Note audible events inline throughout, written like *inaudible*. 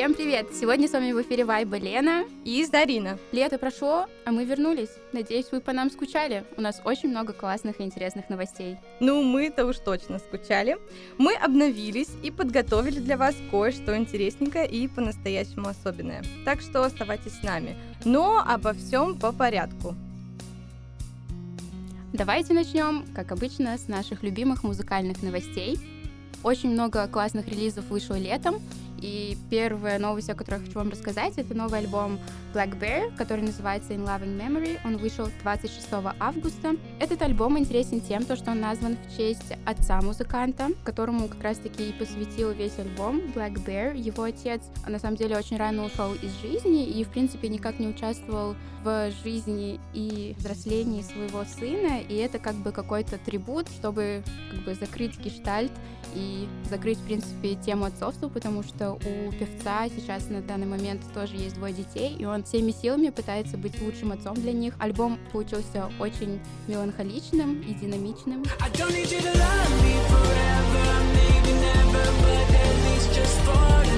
Всем привет! Сегодня с вами в эфире Вайба Лена и Зарина. Лето прошло, а мы вернулись. Надеюсь, вы по нам скучали. У нас очень много классных и интересных новостей. Ну, мы-то уж точно скучали. Мы обновились и подготовили для вас кое-что интересненькое и по-настоящему особенное. Так что оставайтесь с нами. Но обо всем по порядку. Давайте начнем, как обычно, с наших любимых музыкальных новостей. Очень много классных релизов вышло летом, и первая новость, о которой я хочу вам рассказать, это новый альбом Black Bear, который называется In Loving Memory. Он вышел 26 августа. Этот альбом интересен тем, что он назван в честь отца музыканта, которому как раз-таки и посвятил весь альбом Black Bear. Его отец, на самом деле, очень рано ушел из жизни и, в принципе, никак не участвовал в жизни и взрослении своего сына, и это как бы какой-то трибут, чтобы как бы закрыть гештальт и закрыть, в принципе, тему отцовства, потому что у певца сейчас на данный момент тоже есть двое детей, и он всеми силами пытается быть лучшим отцом для них. Альбом получился очень меланхоличным и динамичным. I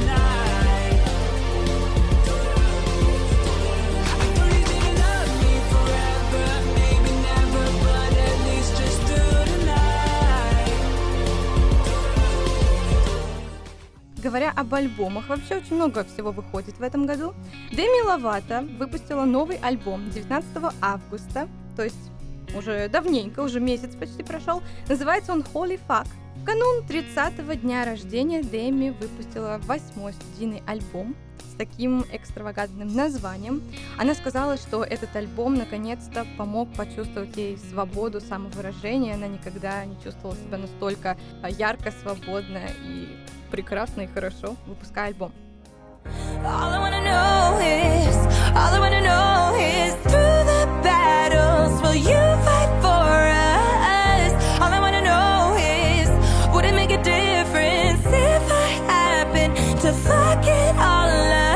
Говоря об альбомах, вообще очень много всего выходит в этом году. Деми Ловато выпустила новый альбом 19 августа, то есть уже давненько, уже месяц почти прошел. Называется он Holy Fuck. В канун 30-го дня рождения Деми выпустила восьмой студийный альбом с таким экстравагантным названием. Она сказала, что этот альбом наконец-то помог почувствовать ей свободу самовыражения. Она никогда не чувствовала себя настолько ярко, свободно и прекрасно и хорошо, выпуская альбом. All I wanna know is, all I wanna know is through the battles, will you fight for us? All I wanna know is, would it make a difference if I happen to fuck it all up?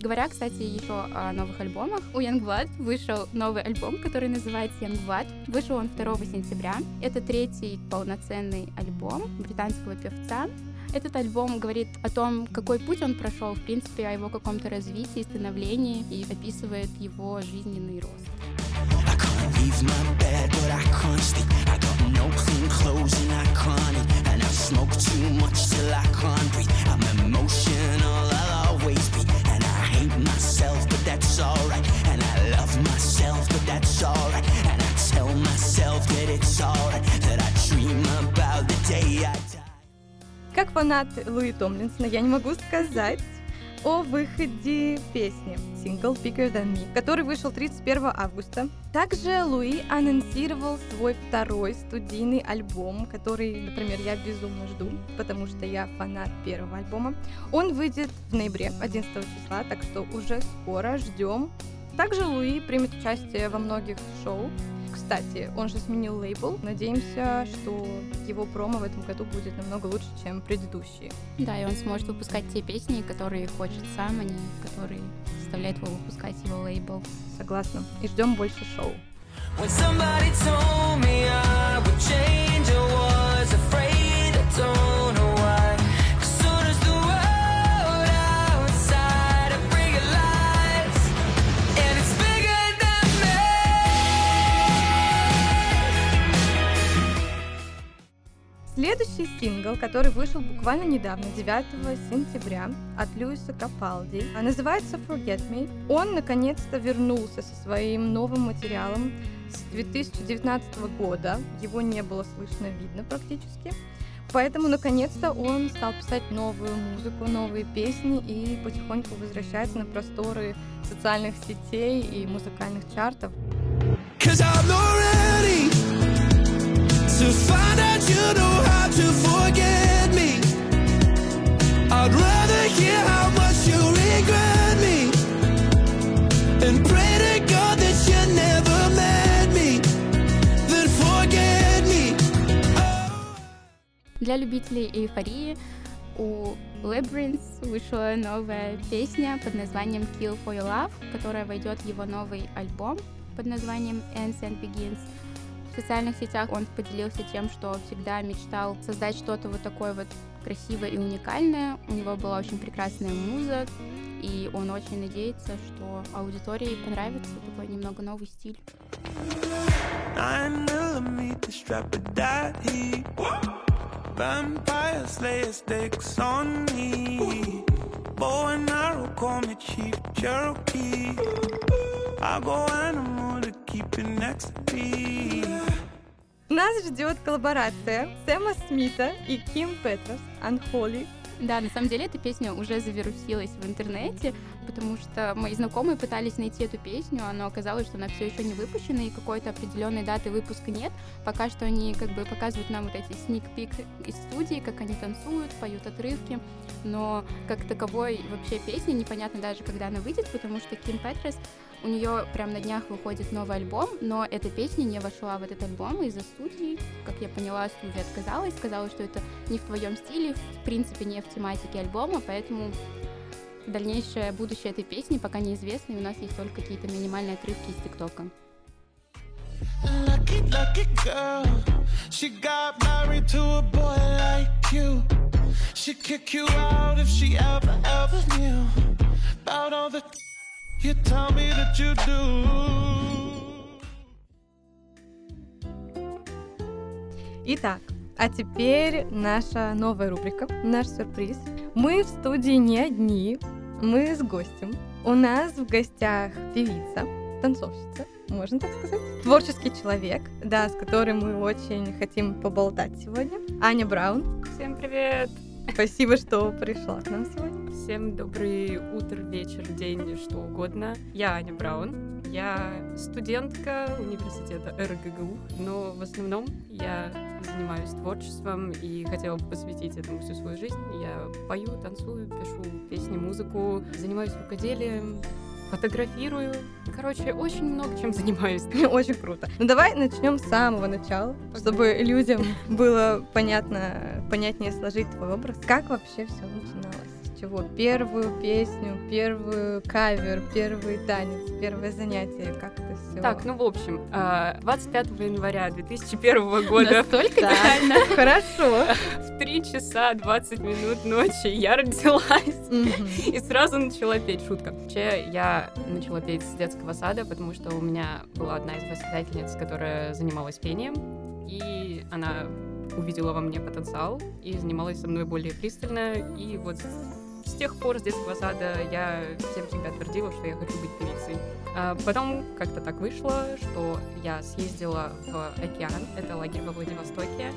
Говоря, кстати, еще о новых альбомах, у Youngblood вышел новый альбом, который называется Youngblood. Вышел он 2 сентября. Это третий полноценный альбом британского певца. Этот альбом говорит о том, какой путь он прошел, в принципе, о его каком-то развитии, становлении и описывает его жизненный рост. that it's alright. That I dream about the day I die. Как фанат Луи Томлинсона, я не могу сказать о выходе песни сингл Bigger Than Me, который вышел 31 августа. Также Луи анонсировал свой второй студийный альбом, который, например, я безумно жду, потому что я фанат первого альбома. Он выйдет в ноябре 11 числа, так что уже скоро ждем. Также Луи примет участие во многих шоу, кстати, он же сменил лейбл. Надеемся, что его промо в этом году будет намного лучше, чем предыдущие. Да, и он сможет выпускать те песни, которые хочет сам, а не которые заставляет его выпускать его лейбл. Согласна. И ждем больше шоу. When Следующий сингл, который вышел буквально недавно, 9 сентября, от Льюиса Капалди, а называется Forget Me. Он наконец-то вернулся со своим новым материалом с 2019 года. Его не было слышно, видно практически. Поэтому, наконец-то, он стал писать новую музыку, новые песни и потихоньку возвращается на просторы социальных сетей и музыкальных чартов. Cause I'm Для любителей эйфории у Labyrinth вышла новая песня под названием Kill for Your Love, которая войдет в его новый альбом под названием Ends and Begins. В социальных сетях. Он поделился тем, что всегда мечтал создать что-то вот такое вот красивое и уникальное. У него была очень прекрасная муза, и он очень надеется, что аудитории понравится такой немного новый стиль. Vampire Нас ждет коллаборация Сэма Смита и Ким Петрос, Unholy, да, на самом деле эта песня уже завирусилась в интернете, потому что мои знакомые пытались найти эту песню, но оказалось, что она все еще не выпущена, и какой-то определенной даты выпуска нет. Пока что они как бы показывают нам вот эти сник-пик из студии, как они танцуют, поют отрывки, но как таковой вообще песни непонятно даже, когда она выйдет, потому что Ким Петрес у нее прям на днях выходит новый альбом, но эта песня не вошла в этот альбом из-за студии. Как я поняла, студия отказалась, сказала, что это не в твоем стиле, в принципе, не в тематике альбома, поэтому дальнейшее будущее этой песни пока неизвестно, и у нас есть только какие-то минимальные отрывки из ТикТока. Lucky, lucky girl. She got married to a boy like you. She'd kick you out if she ever, ever knew about all the you tell me that you do. Итак, а теперь наша новая рубрика, наш сюрприз. Мы в студии не одни, мы с гостем. У нас в гостях певица, танцовщица, можно так сказать. Творческий человек, да, с которым мы очень хотим поболтать сегодня. Аня Браун. Всем привет! Спасибо, что пришла к нам сегодня. Всем добрый утро, вечер, день, что угодно. Я Аня Браун. Я студентка университета РГГУ, но в основном я занимаюсь творчеством и хотела бы посвятить этому всю свою жизнь. Я пою, танцую, пишу песни, музыку, занимаюсь рукоделием, фотографирую. Короче, очень много чем занимаюсь. *laughs* Очень круто. Ну давай начнем с самого начала, чтобы людям было понятно, понятнее сложить твой образ. Как вообще все начиналось? Чего? Первую песню, первую кавер, первый танец, первое занятие, как это все? Так, ну в общем, 25 а, января 2001 *laughs* года. Настолько реально. *laughs* Хорошо. В 3 часа 20 минут ночи я родилась и сразу начала петь. Шутка. Вообще, я начала петь с детского сада, потому что у меня была одна из воспитательниц, которая занималась пением, и она увидела во мне потенциал и занималась со мной более пристально. И вот с тех пор, с детского сада, я всем всегда твердила, что я хочу быть певицей. А потом как-то так вышло, что я съездила в океан, это лагерь во Владивостоке,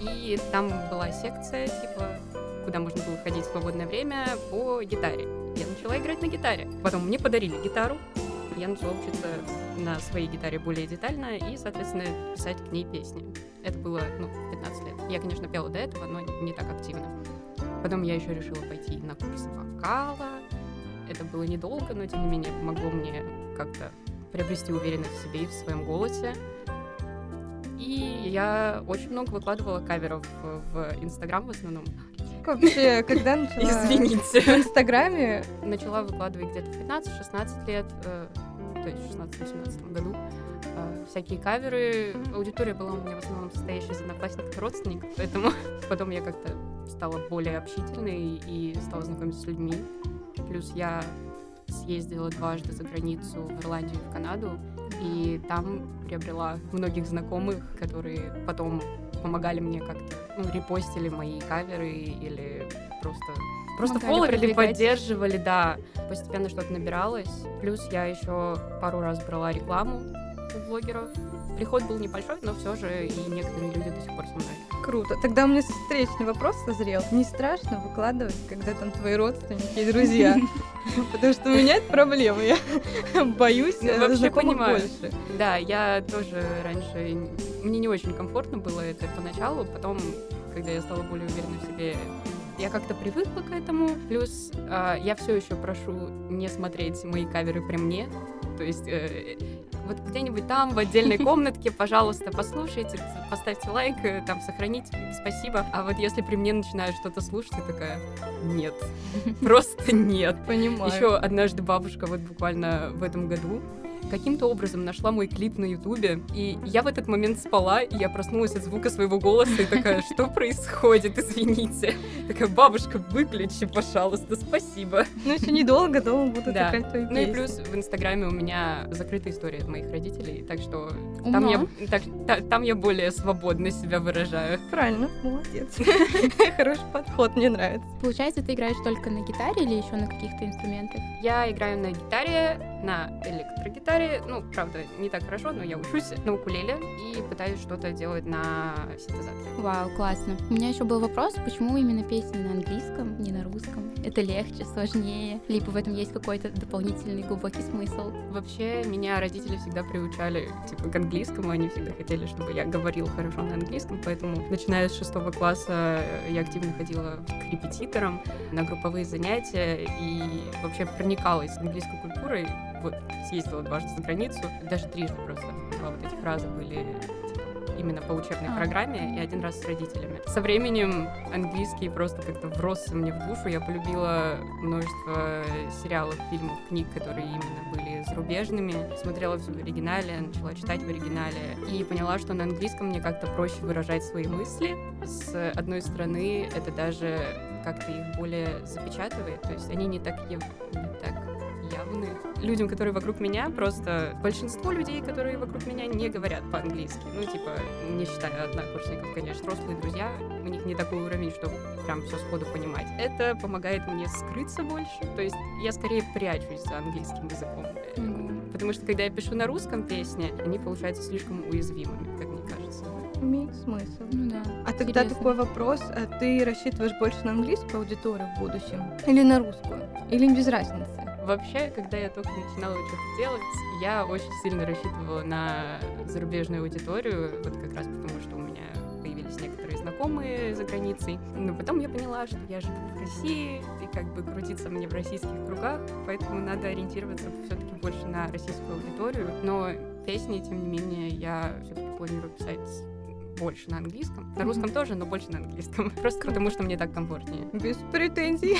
и там была секция, типа, куда можно было ходить в свободное время по гитаре. Я начала играть на гитаре. Потом мне подарили гитару, я начала учиться на своей гитаре более детально и, соответственно, писать к ней песни. Это было, ну, 15 лет. Я, конечно, пела до этого, но не так активно. Потом я еще решила пойти на курсы вокала. Это было недолго, но тем не менее помогло мне как-то приобрести уверенность в себе и в своем голосе. И я очень много выкладывала каверов в Инстаграм в основном. Вообще, когда начала? Извините. В Инстаграме? Начала выкладывать где-то в 15-16 лет, э, то есть в 16-18 году э, всякие каверы. Аудитория была у меня в основном состоящая из одноклассников и родственников, поэтому *laughs* потом я как-то стала более общительной и стала знакомиться с людьми. Плюс я съездила дважды за границу в Ирландию и в Канаду, и там приобрела многих знакомых, которые потом помогали мне как-то, ну, репостили мои каверы или просто просто фолловили, поддерживали, да. Постепенно что-то набиралось. Плюс я еще пару раз брала рекламу у блогеров. Приход был небольшой, но все же и некоторые люди до сих пор со мной. Круто. Тогда у меня встречный вопрос созрел. Не страшно выкладывать, когда там твои родственники и друзья? *laughs* Потому что у меня это проблема. Я *laughs* боюсь ну, вообще понимаю. больше. Да, я тоже раньше... Мне не очень комфортно было это поначалу. Потом, когда я стала более уверенной в себе, я как-то привыкла к этому. Плюс э, я все еще прошу не смотреть мои каверы при мне. То есть э, вот где-нибудь там, в отдельной *laughs* комнатке, пожалуйста, послушайте, поставьте лайк, э, там, сохраните, спасибо. А вот если при мне начинают что-то слушать, я такая, нет, *laughs* просто нет. Понимаю. Еще однажды бабушка вот буквально в этом году каким-то образом нашла мой клип на Ютубе, и я в этот момент спала, и я проснулась от звука своего голоса и такая, *laughs* что происходит, извините. Такая, бабушка, выключи, пожалуйста, спасибо. Ну, еще недолго дома будут Да. играть твои Ну и плюс в Инстаграме у меня закрытая история от моих родителей, так что Умно. там я, так- та- там я более свободно себя выражаю. Правильно, молодец. *laughs* Хороший подход, мне нравится. Получается, ты играешь только на гитаре или еще на каких-то инструментах? Я играю на гитаре, на электрогитаре, ну, правда, не так хорошо, но я учусь на укулеле и пытаюсь что-то делать на синтезаторе. Вау, классно. У меня еще был вопрос, почему именно песни на английском, не на русском? Это легче, сложнее? Либо в этом есть какой-то дополнительный глубокий смысл? Вообще, меня родители всегда приучали, типа, к английскому, они всегда хотели, чтобы я говорил хорошо на английском, поэтому, начиная с шестого класса, э, я активно ходила к репетиторам на групповые занятия и вообще проникалась английской культурой, вот, съездила дважды за границу, даже трижды просто, вот этих раза были типа, именно по учебной А. программе и один раз с родителями. Со временем английский просто как-то вросся мне в душу. Я полюбила множество сериалов, фильмов, книг, которые именно были зарубежными. Смотрела все в оригинале, начала читать в оригинале и поняла, что на английском мне как-то проще выражать свои мысли. С одной стороны, это даже как-то их более запечатывает, то есть они не так, не так явны. Людям, которые вокруг меня, просто большинство людей, которые вокруг меня, не говорят по-английски. Ну, типа, не считая однокурсников, конечно, взрослые друзья, у них не такой уровень, чтобы прям все сходу понимать. Это помогает мне скрыться больше, то есть я скорее прячусь за английским языком. Потому что, когда я пишу на русском песни, они получаются слишком уязвимыми, как мне кажется. Имеет смысл. Ну да. А тогда Интересно. такой вопрос, а ты рассчитываешь больше на английскую аудиторию в будущем? Или на русскую? Или без разницы? Вообще, когда я только начинала что-то делать, я очень сильно рассчитывала на зарубежную аудиторию, вот как раз потому, что у меня появились некоторые знакомые за границей. Но потом я поняла, что я живу в России, и как бы крутиться мне в российских кругах, поэтому надо ориентироваться все-таки больше на российскую аудиторию. Но песни, тем не менее, я все-таки планирую писать больше на английском. На русском тоже, но больше на английском. *laughs* Просто потому, что мне так комфортнее. Без претензий.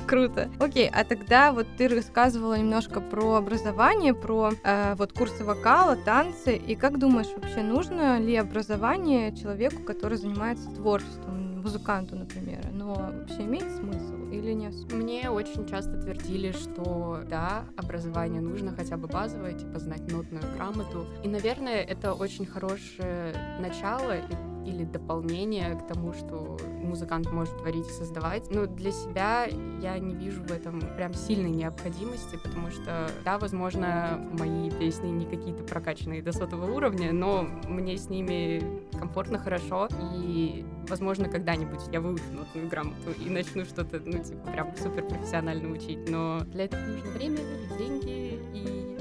*laughs* *laughs* Круто. Окей, а тогда вот ты рассказывала немножко про образование, про э, вот курсы вокала, танцы. И как думаешь, вообще нужно ли образование человеку, который занимается творчеством, музыканту, например? Но вообще имеет смысл или не особо? Мне очень часто твердили, что да, образование нужно хотя бы базовое, типа знать нотную грамоту. И, наверное, это очень хорошее начало или дополнение к тому, что музыкант может творить и создавать. Но для себя я не вижу в этом прям сильной необходимости, потому что, да, возможно, мои песни не какие-то прокачанные до сотого уровня, но мне с ними комфортно, хорошо, и, возможно, когда-нибудь я выучу нотную грамоту и начну что-то, ну, типа, прям супер профессионально учить, но для этого нужно время, деньги и,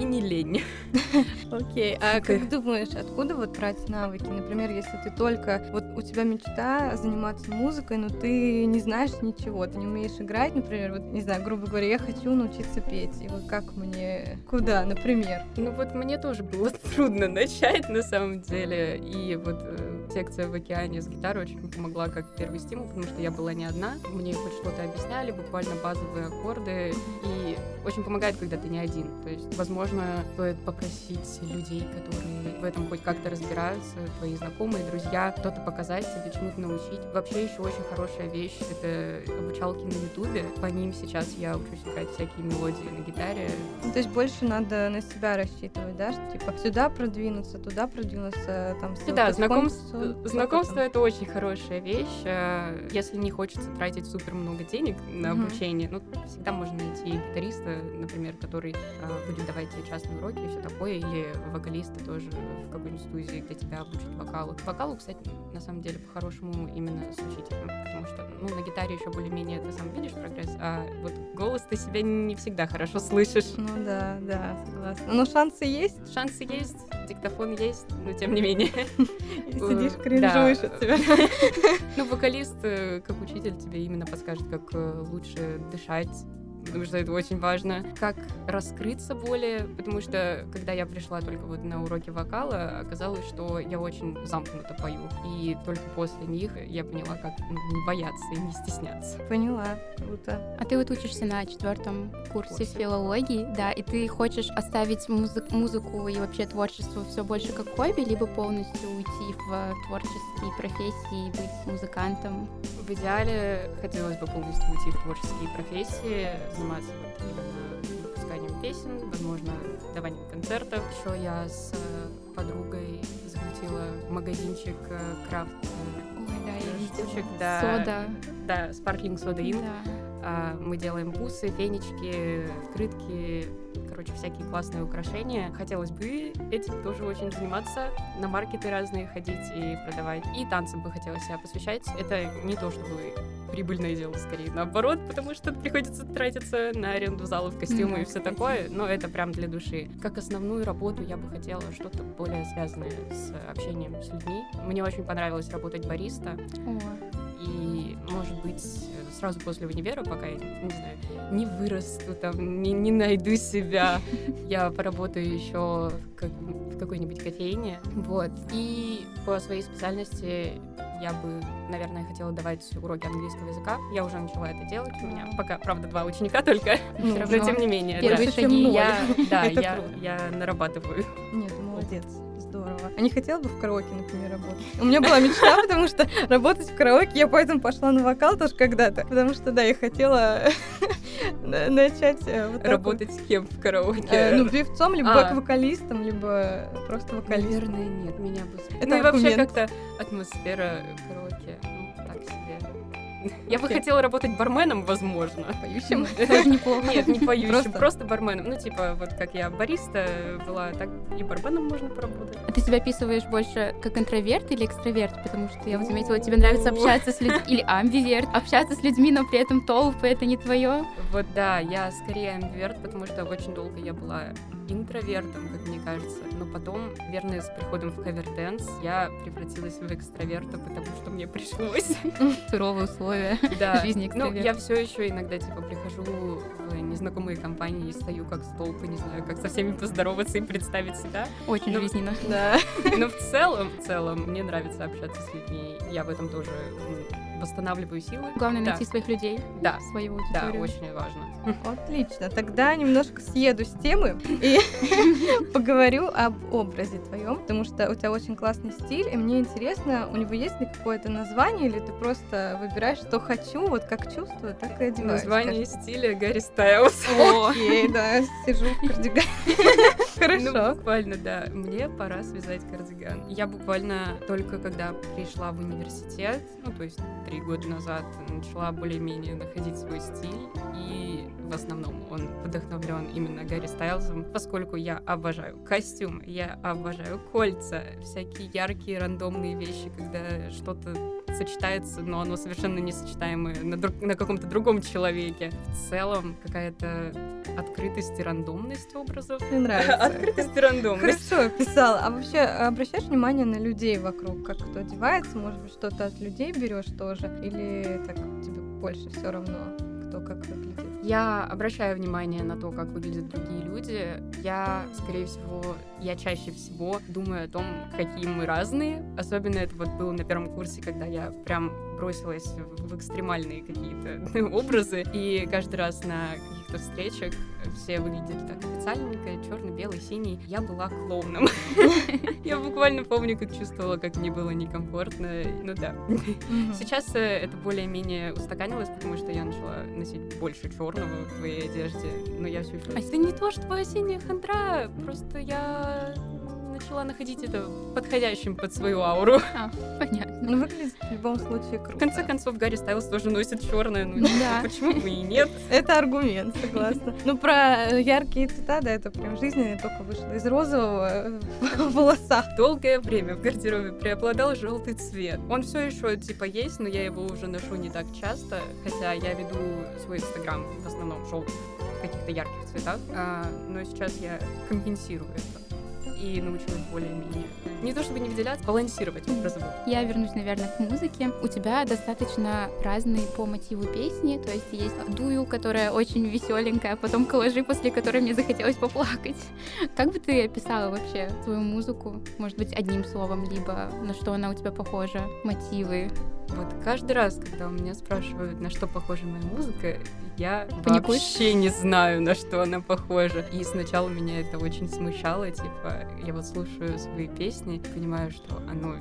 и, не лень. *laughs* Окей, а как думаешь, откуда вот брать навыки? Например, если ты только, вот у тебя мечта заниматься музыкой, но ты не знаешь ничего, ты не умеешь играть, например, вот, не знаю, грубо говоря, я хочу научиться петь, и вот как мне, куда, например? Ну вот мне тоже было *laughs* трудно начать на самом деле. И вот э, секция в океане с гитарой очень помогла как первый стимул, потому что я была не одна. Мне хоть что-то объясняли, буквально базовые аккорды. И очень помогает, когда ты не один. То есть, возможно, стоит попросить людей, которые в этом хоть как-то разбираются, твои знакомые, друзья, кто-то показать тебе, чему-то научить. Вообще еще очень хорошая вещь — это обучалки на Ютубе. По ним сейчас я учусь играть всякие мелодии на гитаре. Ну, то есть больше надо на себя рассчитывать, да, что типа сюда продвинуться, туда продвинуться, там всё Да, потихоньку, знакомство, всё знакомство это очень хорошая вещь. э, Если не хочется тратить супер много денег на Мгм. обучение, ну, всегда можно найти гитариста, например, который э, будет давать тебе частные уроки и все такое, или вокалиста тоже в какой-нибудь студии, где тебя обучат вокалу. Вокалу, кстати, на самом деле, по-хорошему именно с учителем, потому что, ну, на гитаре еще более-менее ты сам видишь прогресс, а вот голос ты себя не всегда хорошо слышишь. Ну да, да, согласна. Но шансы есть, Шансы есть, диктофон есть, но тем не менее. *laughs* сидишь, кринжуешь да. от себя. Ну, вокалист, э, как учитель, тебе именно подскажет, как э, лучше дышать, потому что это очень важно. Как раскрыться более, потому что когда я пришла только вот на уроки вокала, оказалось, что я очень замкнуто пою. И только после них я поняла, как ну, не бояться и не стесняться. Поняла, круто. А ты вот учишься на четвертом курсе, курсе филологии, да, и ты хочешь оставить музы- музыку и вообще творчество все больше как хобби, либо полностью уйти в творческие профессии, быть музыкантом? В идеале хотелось бы полностью уйти в творческие профессии, заниматься вот именно выпусканием песен, возможно, даванием концертов. Еще я с э, подругой закрутила магазинчик э, крафт э, Ой, да, я штучек, да, сода. Да, спарклинг сода ин. Да. А, мы делаем бусы, фенечки, открытки, короче, всякие классные украшения. Хотелось бы этим тоже очень заниматься, на маркеты разные ходить и продавать. И танцам бы хотелось себя посвящать. Это не то, чтобы прибыльное дело, скорее наоборот, потому что приходится тратиться на аренду залов, костюмы mm-hmm. и все такое, но это прям для души. Как основную работу я бы хотела что-то более связанное с общением с людьми. Мне очень понравилось работать бариста. О. И, может быть, сразу после универа, пока я, не знаю, не вырасту, там, не, не найду себя, *laughs* я поработаю еще как, в какой-нибудь кофейне. Вот. И по своей специальности я бы, наверное, хотела давать уроки английского языка. Я уже начала это делать. У меня пока, правда, два ученика только, ну, но тем не менее. Первые да. шаги я, да, я, я нарабатываю. Нет, молодец здорово. А не хотела бы в караоке, например, работать? У меня была мечта, *laughs* потому что работать в караоке, я поэтому пошла на вокал тоже когда-то, потому что, да, я хотела начать э, Работать с кем в караоке? Э, ну, певцом, либо а. вокалистом, либо просто вокалистом. Наверное, нет, меня бы... Это ну и вообще как-то атмосфера караоке, так себе. Я бы хотела работать барменом, возможно. Поющим? *laughs* Тоже неплохо. Нет, не поющим, просто барменом. Ну, типа, вот как я бариста была, так и барменом можно поработать. А ты себя описываешь больше как интроверт или экстраверт? Потому что я вот заметила, тебе нравится общаться с людьми, или амбиверт, общаться с людьми, но при этом толпы, это не твое. Вот да, я скорее амбиверт, потому что очень долго я была интровертом, как мне кажется. Но потом, верно, с приходом в каверденс я превратилась в экстраверта, потому что мне пришлось. *laughs* Суровые условия *laughs* да. жизни экстраверта. Ну, я все еще иногда, типа, прихожу в незнакомые компании и стою как столб, и не знаю, как со всеми поздороваться и представить себя. Очень Но, жизненно. Да. *laughs* Но в целом, в целом, мне нравится общаться с людьми. Я в этом тоже восстанавливаю силы. Главное да. найти своих людей, да. свою аудиторию. Да, очень важно. Отлично. Тогда немножко съеду с темы и *laughs* поговорю об образе твоем, потому что у тебя очень классный стиль, и мне интересно, у него есть ли какое-то название, или ты просто выбираешь, что хочу, вот как чувствую, так и одеваюсь. Название стиля Гарри Стайлз. Окей, да, сижу в кардигане. *laughs* Хорошо. Ну, буквально, да. Мне пора связать кардиган. Я буквально только когда пришла в университет, ну, то есть три года назад начала более-менее находить свой стиль, и в основном он вдохновлен именно Гарри Стайлзом, поскольку я обожаю костюм, я обожаю кольца, всякие яркие рандомные вещи, когда что-то сочетается, но оно совершенно несочетаемое на, друг, на каком-то другом человеке. В целом какая-то открытость и рандомность образов. Мне нравится. Открытость и рандомность. Хорошо писала. А вообще обращаешь внимание на людей вокруг, как кто одевается? Может быть, что-то от людей берешь тоже? Или так тебе больше все равно, кто как выглядит? Я обращаю внимание на то, как выглядят другие люди. Я, скорее всего, я чаще всего думаю о том, какие мы разные. Особенно это вот было на первом курсе, когда я прям бросилась в экстремальные какие-то *laughs* образы. И каждый раз на каких-то встречах все выглядели так официальненько, черный, белый, синий. Я была клоуном. *laughs* Я буквально помню, как чувствовала, как мне было некомфортно. Ну да. Сейчас э, это более-менее устаканилось, потому что я начала носить больше черного в твоей одежде. Но я все еще... А это не то, что твоя синяя хандра. Просто я начала находить это подходящим под свою ауру. А, понятно. Ну, выглядит в любом случае круто. В конце концов, Гарри Стайлс тоже носит черное, ну да. почему бы и нет? Это аргумент, согласна. Ну, про яркие цвета, да, это прям жизненно, только вышла из розового в волосах. Долгое время в гардеробе преобладал желтый цвет. Он все еще, типа, есть, но я его уже ношу не так часто, хотя я веду свой инстаграм в основном в желтых каких-то ярких цветах, а, но сейчас я компенсирую это. И научилась более-менее не то чтобы не выделяться, балансировать образом. Я вернусь, наверное, к музыке. У тебя достаточно разные по мотиву песни, то есть есть дую, которая очень веселенькая, а потом коллажи, после которой мне захотелось поплакать. Как бы ты описала вообще свою музыку? Может быть, одним словом, либо на что она у тебя похожа, мотивы? Вот каждый раз, когда у меня спрашивают, на что похожа моя музыка, я Паникуешь? вообще не знаю, на что она похожа. И сначала меня это очень смущало, типа, я вот слушаю свои песни, понимаю, что оно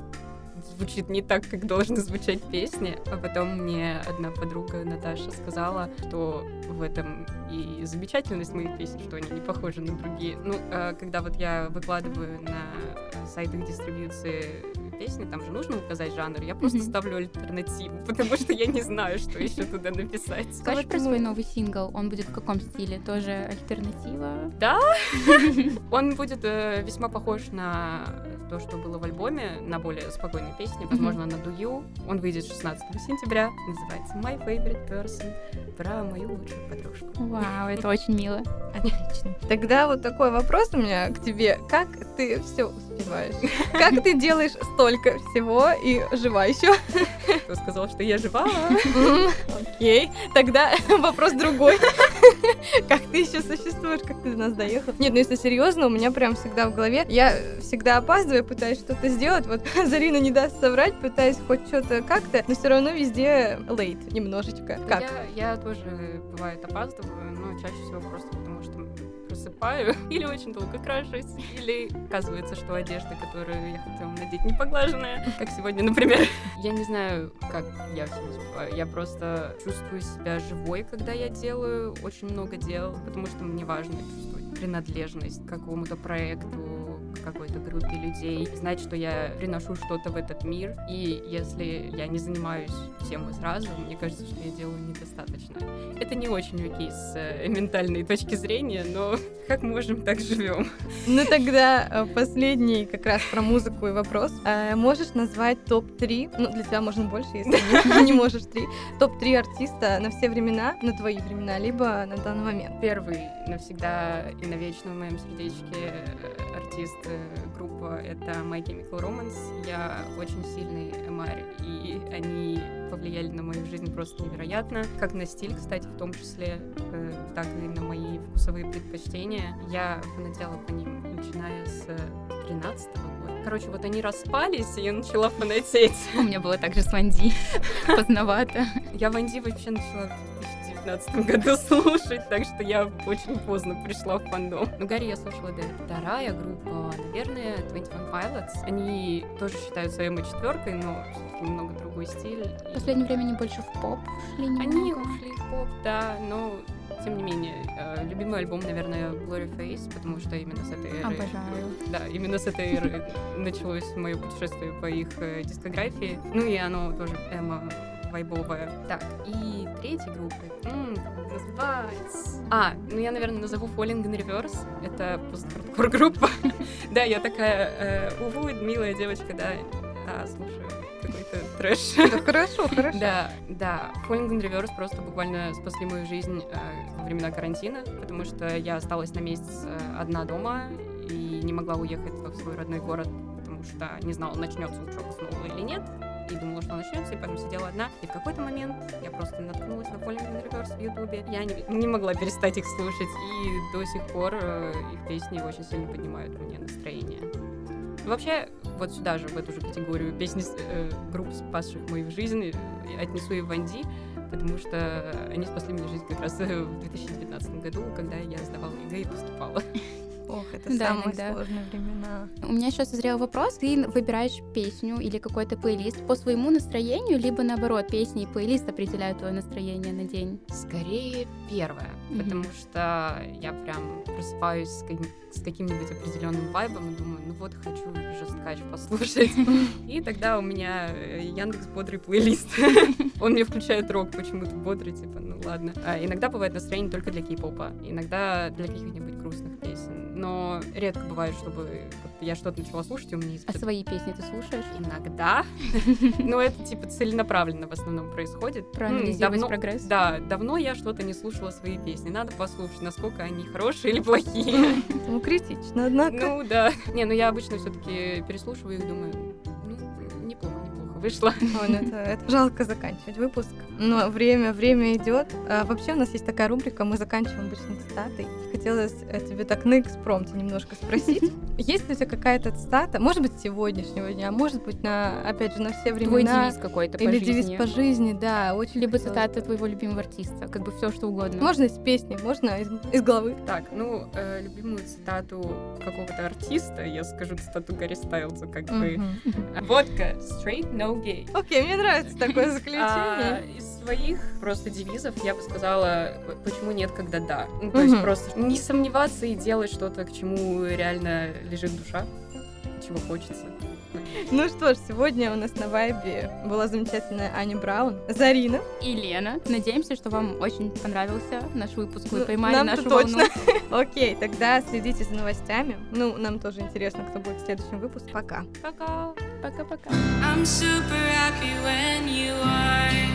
звучит не так, как должны звучать песни. А потом мне одна подруга Наташа сказала, что в этом и замечательность моих песен, что они не похожи на другие. Ну, а когда вот я выкладываю на сайтах дистрибьюции песни, там же нужно указать жанр, я просто mm-hmm. ставлю альтернативу, *laughs* потому что я не знаю, что еще туда написать. Скажи про свой новый сингл, он будет в каком стиле? Тоже альтернатива? Да, *laughs* он будет э, весьма похож на то, что было в альбоме, на более спокойные песни, возможно, на Дую. Он выйдет 16 сентября, называется My Favorite Person, про мою лучшую подружку. Вау, это очень мило. Отлично. Тогда вот такой вопрос у меня к тебе. Как ты все успеваешь? Как ты делаешь столько всего и жива еще? Кто сказал, что я жива? Окей. Тогда вопрос другой. Как ты еще существуешь? Как ты до нас доехал? Нет, ну если серьезно, у меня прям всегда в голове. Я всегда опаздываю, пытаюсь что-то сделать. Вот *laughs* Зарина не даст соврать, пытаюсь хоть что-то как-то, но все равно везде лейт немножечко. Как? Я, я тоже бывает опаздываю, но чаще всего просто потому, что просыпаю, *laughs* или очень долго крашусь, или оказывается, что одежда, которую я хотела надеть, не поглаженная, как сегодня, например. Я не знаю, как я все успеваю. Я просто чувствую себя живой, когда я делаю очень много дел, потому что мне важно чувствовать принадлежность к какому-то проекту, какой-то группе людей, знать, что я приношу что-то в этот мир. И если я не занимаюсь всем и сразу, мне кажется, что я делаю недостаточно. Это не очень окей с э, ментальной точки зрения, но *laughs* как можем, так живем. Ну тогда э, последний как раз про музыку и вопрос. Э, можешь назвать топ-3, ну для тебя можно больше, если *laughs* не можешь три, топ-3 артиста на все времена, на твои времена, либо на данный момент? Первый навсегда и навечно в моем сердечке артист группа — это My Chemical Romance. Я очень сильный эмарь, и они повлияли на мою жизнь просто невероятно. Как на стиль, кстати, в том числе, э, так и на мои вкусовые предпочтения. Я фанатела по ним, начиная с 13 года. Короче, вот они распались, и я начала фанатеть. У меня было так же с Ванди. *laughs* Поздновато. Я Ванди вообще начала в 2019 *laughs* году слушать, так что я очень поздно пришла в фандом. Но Гарри я слушала до вторая группа, наверное, 21 Pilots. Они тоже считаются эмо-четверкой, но немного другой стиль. В последнее время они больше в поп шли немного. Они ушли в поп, да, но тем не менее, э, любимый альбом, наверное, Glory Face, потому что именно с этой эры... Обожаю. Да, именно с этой эры *laughs* началось мое путешествие по их э, дискографии. Ну и оно тоже эмо вайбовая. Так, и третьей группой м называется... А, ну я, наверное, назову Falling in Reverse. Это пост-хардкор группа. *laughs* да, я такая, э, уву, милая девочка, да, а, слушаю какой-то трэш. Да, хорошо, *laughs* хорошо. Да, да. Falling in Reverse просто буквально спасли мою жизнь э, во времена карантина, потому что я осталась на месяц э, одна дома и не могла уехать в свой родной город, потому что не знала, начнется учеба снова или нет и думала, что начнется, и поэтому сидела одна. И в какой-то момент я просто наткнулась на Falling in Reverse в Ютубе. Я не, не могла перестать их слушать, и до сих пор э, их песни очень сильно поднимают мне настроение. Вообще, вот сюда же, в эту же категорию песни э, групп, спасших мою жизнь, э, отнесу и One D, потому что они спасли мне жизнь как раз в 2019 году, когда я сдавала ЕГЭ и поступала. Ох, это да, самые иногда. сложные времена. У меня сейчас созрел вопрос. Ты выбираешь песню или какой-то плейлист по своему настроению, либо наоборот, песни и плейлист определяют твое настроение на день? Скорее первое, mm-hmm. потому что я прям просыпаюсь с, каким- с каким-нибудь определенным вайбом и думаю, ну вот хочу жесткач послушать. *laughs* И тогда у меня э, Яндекс бодрый плейлист. *laughs* Он мне включает рок почему-то бодрый, типа, ну ладно. А иногда бывает настроение только для кей-попа, иногда для каких-нибудь грустных песен. Но редко бывает, чтобы я что-то начала слушать, и у меня есть... А свои песни ты слушаешь? Иногда. *laughs* Но это типа целенаправленно в основном происходит. Проанализировать Давно- прогресс? Да, давно я что-то не слушала свои песни. Надо послушать, насколько они хорошие или плохие. *laughs* Ну, критично, однако. Ну да. Не, ну я обычно все-таки переслушиваю их, думаю, ну, неплохо, неплохо вышло. Ой, ну это, это жалко заканчивать выпуск. Но время, время идет. А, вообще у нас есть такая рубрика, мы заканчиваем обычно цитатой. Хотелось э, тебе так на экспромте немножко спросить. *laughs* Есть ли у тебя какая-то цитата, может быть, с сегодняшнего дня, может быть, на, опять же, на все Твой времена. девиз какой-то по Или жизни. девиз по жизни, да, очень Либо хотелось. цитата твоего любимого артиста, как бы все что угодно. Можно из песни, можно из, из головы. Так, ну, э, любимую цитату какого-то артиста, я скажу цитату Гарри Стайлза, как бы. Водка, straight, no gay. Окей, мне нравится такое *laughs* А, заключение. Своих просто девизов я бы сказала, почему нет, когда да. Ну, то есть Мгм. просто не сомневаться и делать что-то, к чему реально лежит душа, чего хочется. Ну что ж, сегодня у нас на вайбе была замечательная Аня Браун, Зарина. И Лена. Надеемся, что вам очень понравился наш выпуск. Вы Ну, поймали нам-то нашу точно. волну. *laughs* Окей, тогда следите за новостями. Ну, нам тоже интересно, кто будет в следующем выпуске. Пока. Пока! Пока-пока. I'm super happy when you are